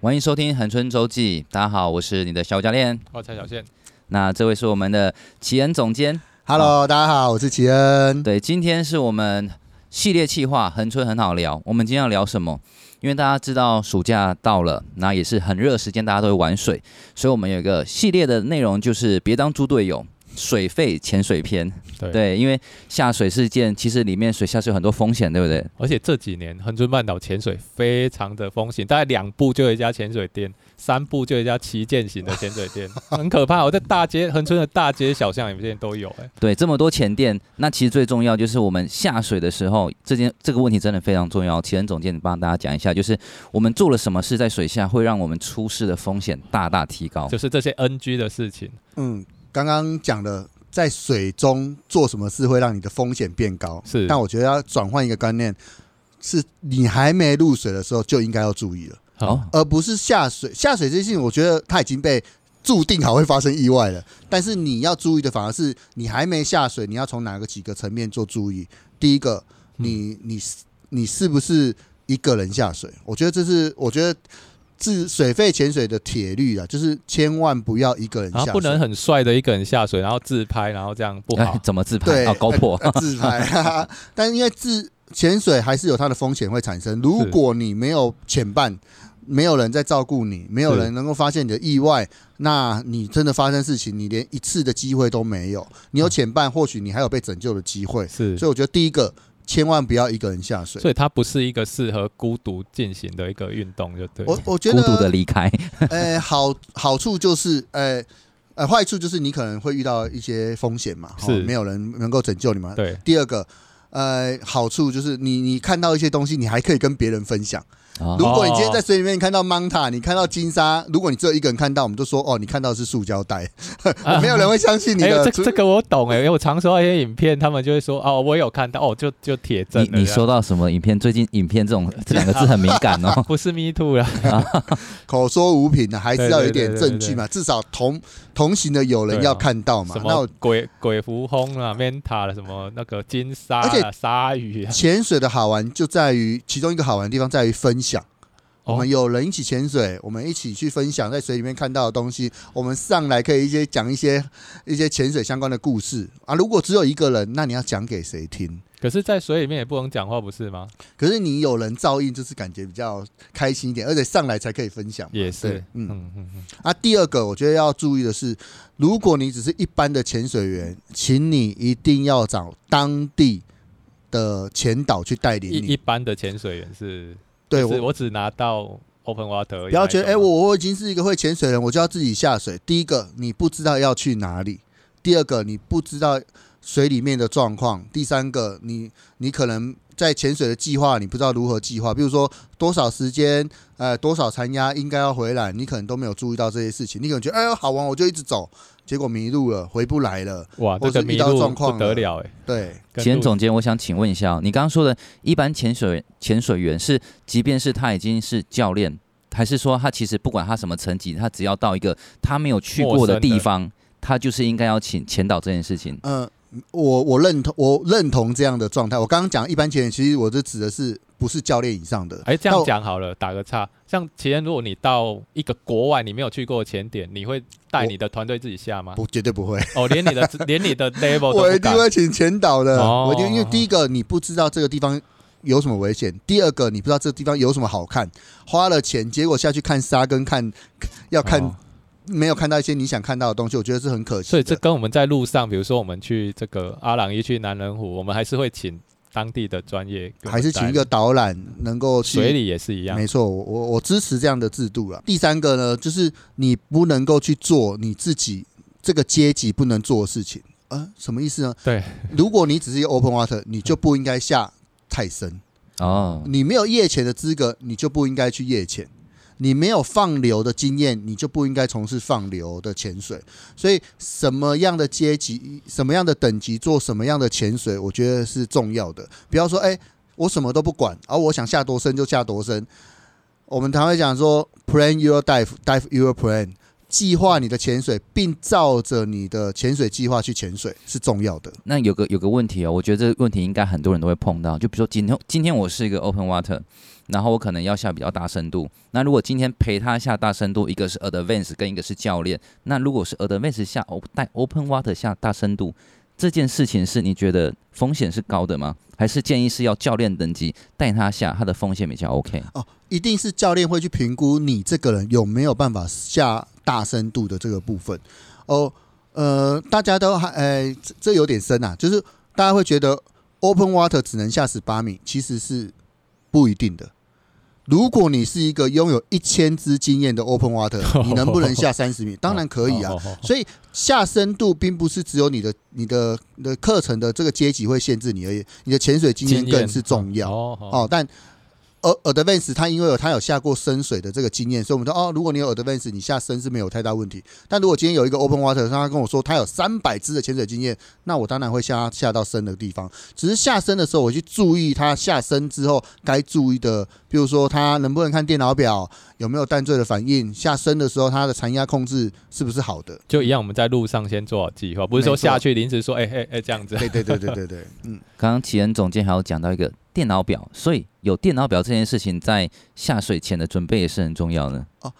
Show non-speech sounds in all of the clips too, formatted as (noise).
欢迎收听恒春周记，大家好，我是你的小教练，我蔡小宪。那这位是我们的奇恩总监，Hello，大家好，我是奇恩。对，今天是我们系列企划，恒春很好聊。我们今天要聊什么？因为大家知道暑假到了，那也是很热的时间，大家都会玩水，所以我们有一个系列的内容，就是别当猪队友。水肺潜水篇，对，对，因为下水是件，其实里面水下是有很多风险，对不对？而且这几年恒春半岛潜水非常的风险，大概两步就有一家潜水店，三步就有一家旗舰型的潜水店，(laughs) 很可怕。我在大街恒春的大街小巷里面都有，哎，对，这么多潜店，那其实最重要就是我们下水的时候，这件这个问题真的非常重要。奇恩总监，你帮大家讲一下，就是我们做了什么事在水下会让我们出事的风险大大提高，就是这些 NG 的事情，嗯。刚刚讲的，在水中做什么事会让你的风险变高？是，但我觉得要转换一个观念，是你还没入水的时候就应该要注意了，好，而不是下水。下水这件事情，我觉得它已经被注定好会发生意外了。但是你要注意的，反而是你还没下水，你要从哪个几个层面做注意？第一个，你你你是不是一个人下水？我觉得这是，我觉得。自水肺潜水的铁律啊，就是千万不要一个人下水，然后不能很帅的一个人下水，然后自拍，然后这样不好。欸、怎么自拍？对，啊、高破、呃、(laughs) 自拍。(laughs) 但是因为自潜水还是有它的风险会产生。如果你没有潜伴，没有人在照顾你，没有人能够发现你的意外，那你真的发生事情，你连一次的机会都没有。你有潜伴，或许你还有被拯救的机会。是，所以我觉得第一个。千万不要一个人下水，所以它不是一个适合孤独进行的一个运动，就对。我我觉得孤独的离开，(laughs) 呃，好好处就是，呃呃，坏处就是你可能会遇到一些风险嘛，是没有人能够拯救你嘛。对。第二个，呃，好处就是你你看到一些东西，你还可以跟别人分享。如果你今天在水里面看到芒塔，你看到金沙，如果你只有一个人看到，我们就说哦，你看到的是塑胶袋，(laughs) 没有人会相信你的。这这个我懂哎，因为我常收到一些影片，他们就会说哦，我有看到哦，就就铁证。你你收到什么影片？最近影片这种 (laughs) 这两个字很敏感哦。(laughs) 不是 me too 了，口说无凭的，还是要有一点证据嘛，至少同同行的友人要看到嘛。什么鬼鬼蝠轰啊，manta 了什么那个金沙啊，鲨鱼。潜水的好玩就在于其中一个好玩的地方在于分享。我们有人一起潜水，我们一起去分享在水里面看到的东西。我们上来可以一些讲一些一些潜水相关的故事啊。如果只有一个人，那你要讲给谁听？可是，在水里面也不能讲话，不是吗？可是你有人照应，就是感觉比较开心一点，而且上来才可以分享。也是，嗯嗯嗯。啊，第二个我觉得要注意的是，如果你只是一般的潜水员，请你一定要找当地的潜导去带领你。一般的潜水员是。对，我我只拿到 open water。不要觉得，哎、欸，我我已经是一个会潜水的人，我就要自己下水。第一个，你不知道要去哪里；第二个，你不知道水里面的状况；第三个，你你可能在潜水的计划，你不知道如何计划。比如说多少时间，呃，多少残压应该要回来，你可能都没有注意到这些事情。你可能觉得，哎呦，好玩，我就一直走。结果迷路了，回不来了。哇，这个迷路不得了哎。对，奇恩总监，我想请问一下，你刚刚说的一般潜水潜水员是，即便是他已经是教练，还是说他其实不管他什么层级，他只要到一个他没有去过的地方，他就是应该要请潜导这件事情？嗯、呃，我我认同，我认同这样的状态。我刚刚讲一般潜水，其实我这指的是。不是教练以上的，哎，这样讲好了，打个岔。像奇恩，如果你到一个国外你没有去过的潜点，你会带你的团队自己下吗？不，绝对不会。哦，连你的 (laughs) 连你的 level 我一定会请前导的。哦、我一定因为第一个你不知道这个地方有什么危险，第二个你不知道这个地方有什么好看，花了钱结果下去看沙跟看要看、哦、没有看到一些你想看到的东西，我觉得是很可惜。所以这跟我们在路上，比如说我们去这个阿朗一去南人湖，我们还是会请。当地的专业还是请一个导览，能够去水里也是一样。没错，我我支持这样的制度了。第三个呢，就是你不能够去做你自己这个阶级不能做的事情。呃，什么意思呢？对，如果你只是一个 open water，你就不应该下太深哦。你没有夜潜的资格，你就不应该去夜潜。你没有放流的经验，你就不应该从事放流的潜水。所以，什么样的阶级、什么样的等级做什么样的潜水，我觉得是重要的。不要说，哎，我什么都不管，而我想下多深就下多深。我们常会讲说，plan your dive, dive your plan，计划你的潜水，并照着你的潜水计划去潜水是重要的。那有个有个问题哦，我觉得这个问题应该很多人都会碰到。就比如说今天今天我是一个 open water，然后我可能要下比较大深度。那如果今天陪他下大深度，一个是 advance 跟一个是教练，那如果是 advance 下带 open water 下大深度。这件事情是你觉得风险是高的吗？还是建议是要教练等级带他下，他的风险比较 OK？哦，一定是教练会去评估你这个人有没有办法下大深度的这个部分。哦，呃，大家都还，哎，这这有点深啊，就是大家会觉得 Open Water 只能下十八米，其实是不一定的。如果你是一个拥有一千支经验的 Open Water，(laughs) 你能不能下三十米？当然可以啊。所以下深度并不是只有你的、你的、你的课程的这个阶级会限制你而已，你的潜水经验更是重要哦。但而 Advance 他因为有他有下过深水的这个经验，所以我们说哦，如果你有 Advance，你下深是没有太大问题。但如果今天有一个 Open Water，他跟我说他有三百支的潜水经验，那我当然会下下到深的地方。只是下深的时候，我去注意他下深之后该注意的，比如说他能不能看电脑表，有没有淡醉的反应，下深的时候他的残压控制是不是好的？就一样，我们在路上先做好计划，不是说下去临时说哎哎哎这样子。对对对对对对，嗯。刚刚启恩总监还有讲到一个电脑表，所以有电脑表这件事情在下水前的准备也是很重要的哦。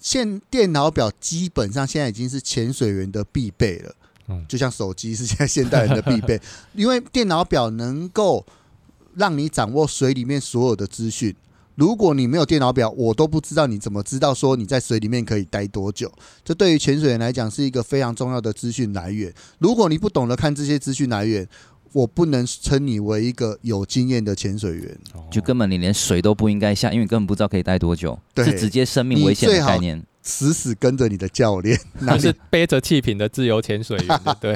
现电脑表基本上现在已经是潜水员的必备了，嗯，就像手机是现在现代人的必备，(laughs) 因为电脑表能够让你掌握水里面所有的资讯。如果你没有电脑表，我都不知道你怎么知道说你在水里面可以待多久。这对于潜水员来讲是一个非常重要的资讯来源。如果你不懂得看这些资讯来源，我不能称你为一个有经验的潜水员，就根本你连水都不应该下，因为根本不知道可以待多久，是直接生命危险的概念。死死跟着你的教练，(laughs) 那是背着气瓶的自由潜水员，(laughs) 对，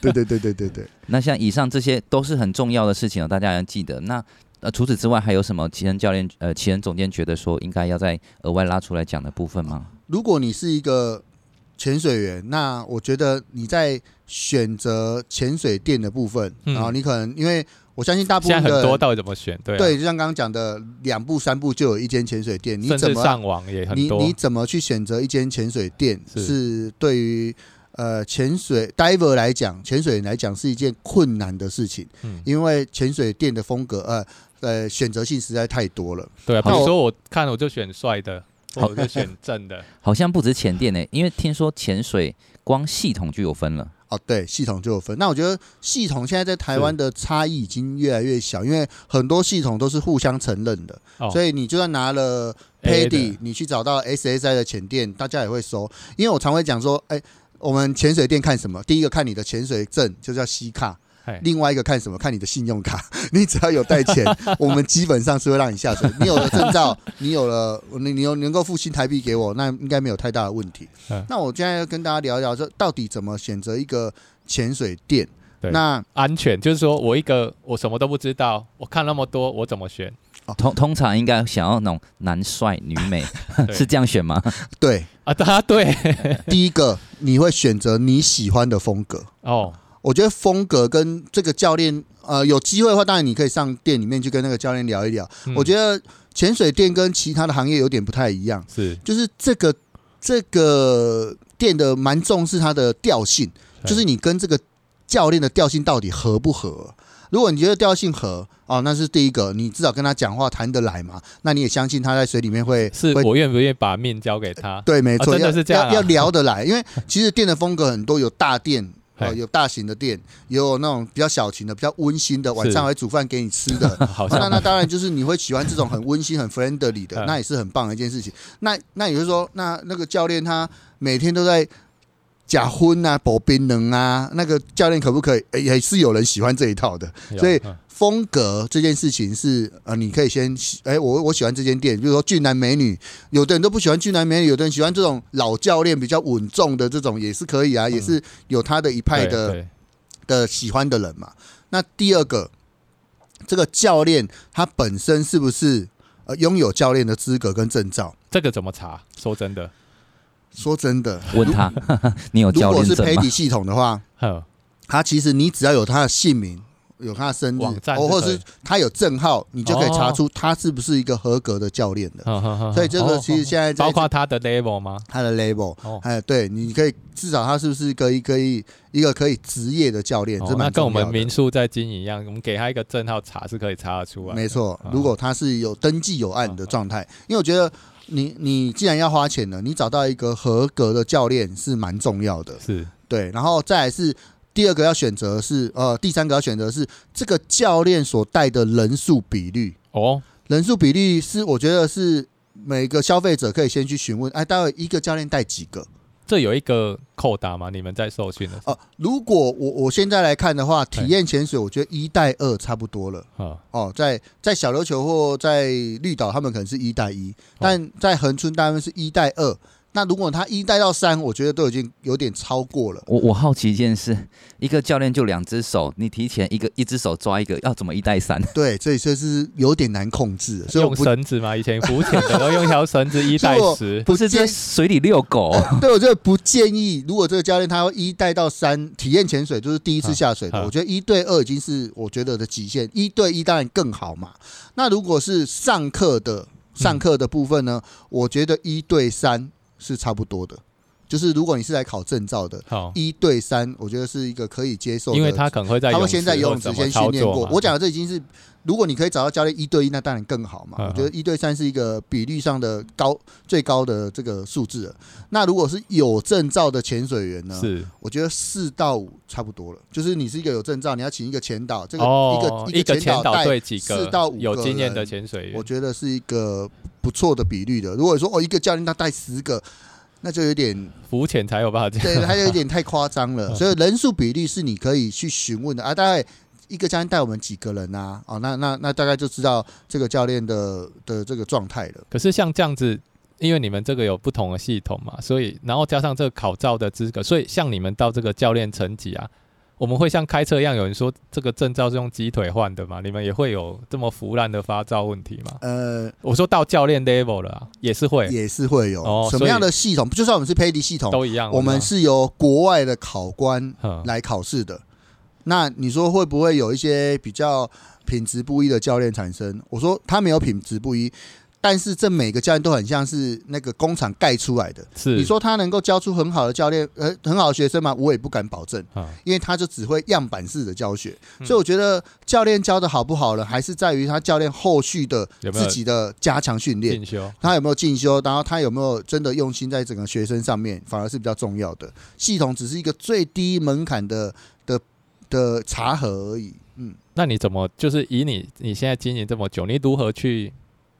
对对对对对对。那像以上这些都是很重要的事情哦，大家要记得。那呃，除此之外还有什么？奇恩教练，呃，奇恩总监觉得说应该要再额外拉出来讲的部分吗？如果你是一个潜水员，那我觉得你在选择潜水店的部分，然后你可能因为我相信大部分很多到底怎么选？对，对，就像刚刚讲的，两步三步就有一间潜水店，你怎么上网也很多？你你怎么去选择一间潜水店？是对于呃潜水 diver 来讲，潜水员来讲是一件困难的事情，嗯因为潜水店的风格呃呃选择性实在太多了。对啊，比如说我看我就选帅的。我就选正的，(laughs) 好像不止潜店呢，因为听说潜水光系统就有分了。哦，对，系统就有分。那我觉得系统现在在台湾的差异已经越来越小，因为很多系统都是互相承认的，所以你就算拿了 Paddy，你去找到 SSI 的潜店，大家也会收。因为我常会讲说，哎，我们潜水店看什么？第一个看你的潜水证，就叫西卡。另外一个看什么？看你的信用卡。(laughs) 你只要有带钱，(laughs) 我们基本上是会让你下水。你有了证照，(laughs) 你有了你你有能够付新台币给我，那应该没有太大的问题。那我现在要跟大家聊一聊，说到底怎么选择一个潜水店？那安全就是说我一个我什么都不知道，我看那么多，我怎么选？通通常应该想要那种男帅女美，是这样选吗？对啊，他对。第一个你会选择你喜欢的风格哦。我觉得风格跟这个教练，呃，有机会的话，当然你可以上店里面去跟那个教练聊一聊。嗯、我觉得潜水店跟其他的行业有点不太一样，是就是这个这个店的蛮重视它的调性，就是你跟这个教练的调性到底合不合？如果你觉得调性合，哦，那是第一个，你至少跟他讲话谈得来嘛，那你也相信他在水里面会是我愿不愿意把面交给他？对，没错，哦、真的是这样、啊要，要聊得来，因为其实店的风格很多，有大店。哦，有大型的店，也有那种比较小型的、比较温馨的，晚上还会煮饭给你吃的。(laughs) 那那当然就是你会喜欢这种很温馨、很 friendly 的，(laughs) 那也是很棒的一件事情。那那也就是说，那那个教练他每天都在假婚啊、保冰人啊，那个教练可不可以？也、欸、是有人喜欢这一套的，所以。风格这件事情是呃，你可以先哎，我我喜欢这间店，比如说俊男美女，有的人都不喜欢俊男美女，有的人喜欢这种老教练比较稳重的这种也是可以啊，也是有他的一派的的喜欢的人嘛。那第二个，这个教练他本身是不是呃拥有教练的资格跟证照？这个怎么查？说真的，说真的，问他，(laughs) 你有教练证吗？如果是 PADI 系统的话，他其实你只要有他的姓名。有他的生日，哦，或者是他有证号，你就可以查出他是不是一个合格的教练的。哦、所以这个其实现在，在包括他的 level 吗？他的 label，哎、哦，对，你可以至少他是不是可以可以一个可以职业的教练？这、跟我们民宿在经营一样，我们给他一个证号查是可以查得出来。没错，如果他是有登记有案的状态，因为我觉得你你既然要花钱了，你找到一个合格的教练是蛮重要的。是对，然后再来是。第二个要选择是呃，第三个要选择是这个教练所带的人数比率哦，人数比率是我觉得是每个消费者可以先去询问，哎，待会一个教练带几个？这有一个扣打吗？你们在受训的？哦、呃，如果我我现在来看的话，体验潜水，我觉得一带二差不多了。哦，哦，在在小琉球或在绿岛，他们可能是一带一，但在恒春大概是一带二。那如果他一带到三，我觉得都已经有点超过了。我我好奇一件事，一个教练就两只手，你提前一个一只手抓一个，要怎么一带三？(laughs) 对，这这是有点难控制。所以用绳子嘛，以前浮潜的都用一条绳子 (laughs) 一带十，不是在水里遛狗。(laughs) 对，我觉得不建议。如果这个教练他要一带到三，体验潜水就是第一次下水的，我觉得一对二已经是我觉得的极限，一对一当然更好嘛。那如果是上课的上课的部分呢？嗯、我觉得一对三。是差不多的，就是如果你是来考证照的，一对三，我觉得是一个可以接受的。因为他可能会在他们先在游泳池先训练过。我讲的这已经是，如果你可以找到教练一对一，那当然更好嘛。我觉得一对三是一个比率上的高最高的这个数字了。那如果是有证照的潜水员呢？是，我觉得四到五差不多了。就是你是一个有证照，你要请一个潜导，这个一个一个潜导带几个四到五有经验的潜水员，我觉得是一个。不错的比率的，如果说哦，一个教练他带十个，那就有点浮潜才有办法这样，对，他有点太夸张了。(laughs) 所以人数比例是你可以去询问的啊。大概一个教练带我们几个人啊？哦，那那那大概就知道这个教练的的这个状态了。可是像这样子，因为你们这个有不同的系统嘛，所以然后加上这个考照的资格，所以像你们到这个教练层级啊。我们会像开车一样，有人说这个证照是用鸡腿换的吗？你们也会有这么腐烂的发照问题吗？呃，我说到教练 level 了，啊，也是会，也是会有。哦，什么样的系统？就算我们是 PADI 系统都一样。我们是由国外的考官来考试的。那你说会不会有一些比较品质不一的教练产生？我说他没有品质不一。但是这每个教练都很像是那个工厂盖出来的。是，你说他能够教出很好的教练，呃，很好的学生吗？我也不敢保证，啊因为他就只会样板式的教学。所以我觉得教练教的好不好呢，还是在于他教练后续的自己的加强训练，进修他有没有进修，然后他有没有真的用心在整个学生上面，反而是比较重要的。系统只是一个最低门槛的的的查核而已。嗯，那你怎么就是以你你现在经营这么久，你如何去？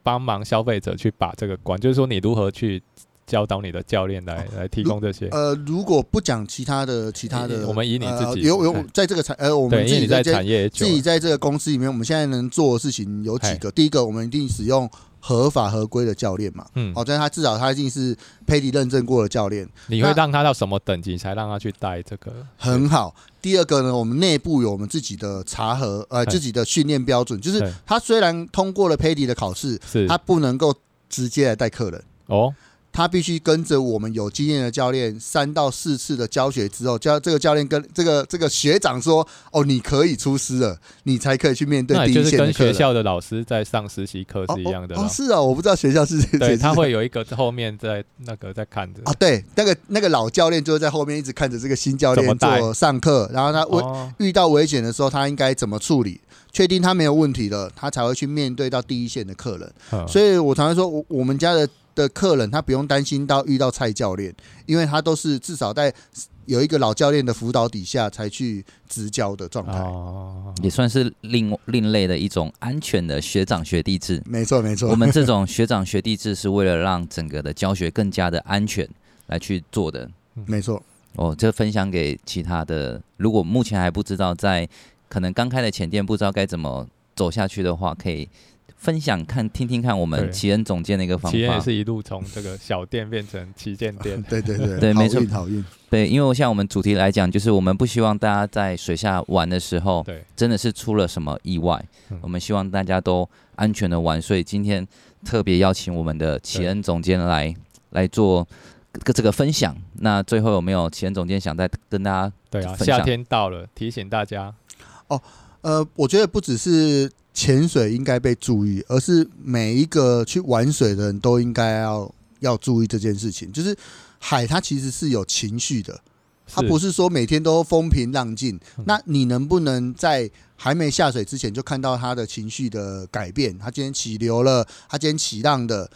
帮忙消费者去把这个关，就是说你如何去教导你的教练来来提供这些。呃，如果不讲其他的，其他的，我们以你自己有有在这个产呃，我们自己在产业自己在这个公司里面，我们现在能做的事情有几个。第一个，我们一定使用合法合规的教练嘛，嗯，好，但他至少他一定是 PADI 认证过的教练。你会让他到什么等级才让他去带这个？很好。第二个呢，我们内部有我们自己的查核，呃，自己的训练标准，就是他虽然通过了 PADI 的考试，是他不能够直接来带客人哦。他必须跟着我们有经验的教练三到四次的教学之后，教这个教练跟这个这个学长说：“哦，你可以出师了，你才可以去面对第一线的客人。”那就是跟学校的老师在上实习课是一样的哦。哦，是啊，我不知道学校是对，他会有一个后面在那个在看着啊。对，那个那个老教练就是在后面一直看着这个新教练做上课，然后他危、哦、遇到危险的时候，他应该怎么处理？确定他没有问题了，他才会去面对到第一线的客人。嗯、所以我常常说，我我们家的。的客人他不用担心到遇到蔡教练，因为他都是至少在有一个老教练的辅导底下才去执教的状态，哦，也算是另另类的一种安全的学长学弟制。没错没错，我们这种学长学弟制是为了让整个的教学更加的安全来去做的。没错，哦，这分享给其他的，如果目前还不知道在可能刚开的前店不知道该怎么走下去的话，可以。分享看听听看我们奇恩总监的一个方法，奇恩也是一路从这个小店变成旗舰 (laughs) 店，对对对对，没错，好运，对，因为像我们主题来讲，就是我们不希望大家在水下玩的时候，对，真的是出了什么意外，我们希望大家都安全的玩，所以今天特别邀请我们的奇恩总监来来做个这个分享。那最后有没有奇恩总监想再跟大家？对啊，夏天到了，提醒大家哦。呃，我觉得不只是潜水应该被注意，而是每一个去玩水的人都应该要要注意这件事情。就是海它其实是有情绪的，它不是说每天都风平浪静。那你能不能在还没下水之前就看到它的情绪的改变？它今天起流了，它今天起浪的，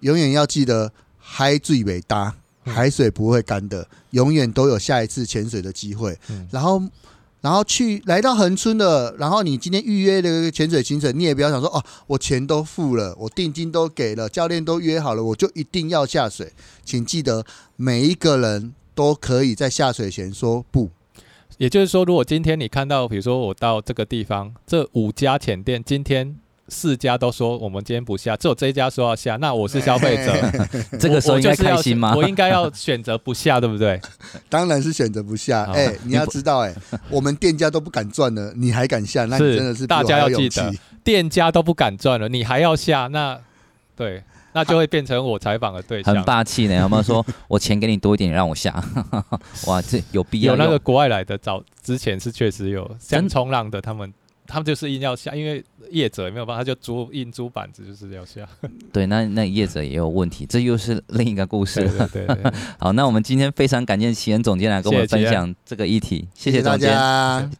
永远要记得海最伟大，海水不会干的，永远都有下一次潜水的机会。然后。然后去来到恒春的，然后你今天预约的潜水行程，你也不要想说哦，我钱都付了，我定金都给了，教练都约好了，我就一定要下水。请记得，每一个人都可以在下水前说不。也就是说，如果今天你看到，比如说我到这个地方，这五家浅店今天。四家都说我们今天不下，只有这一家说要下，那我是消费者，(laughs) 这个时候应该开心吗？我应该要选择不下，对不对？(laughs) 当然是选择不下。哎、欸，你要知道、欸，哎，我们店家都不敢赚了，你还敢下？那你真的是大家要记得，店家都不敢赚了，你还要下？那对，那就会变成我采访的对象，很霸气呢。有没有说我钱给你多一点，让我下？(laughs) 哇，这有必要？有那个国外来的早之前是确实有像冲浪的他们。他们就是硬要下，因为业者也没有办法，他就租硬租板子就是要下。(laughs) 对，那那业者也有问题，这又是另一个故事了。对，对，对，对，(laughs) 好，那我们今天非常感谢奇恩总监来跟我们分享这个议题，谢谢，谢谢大家。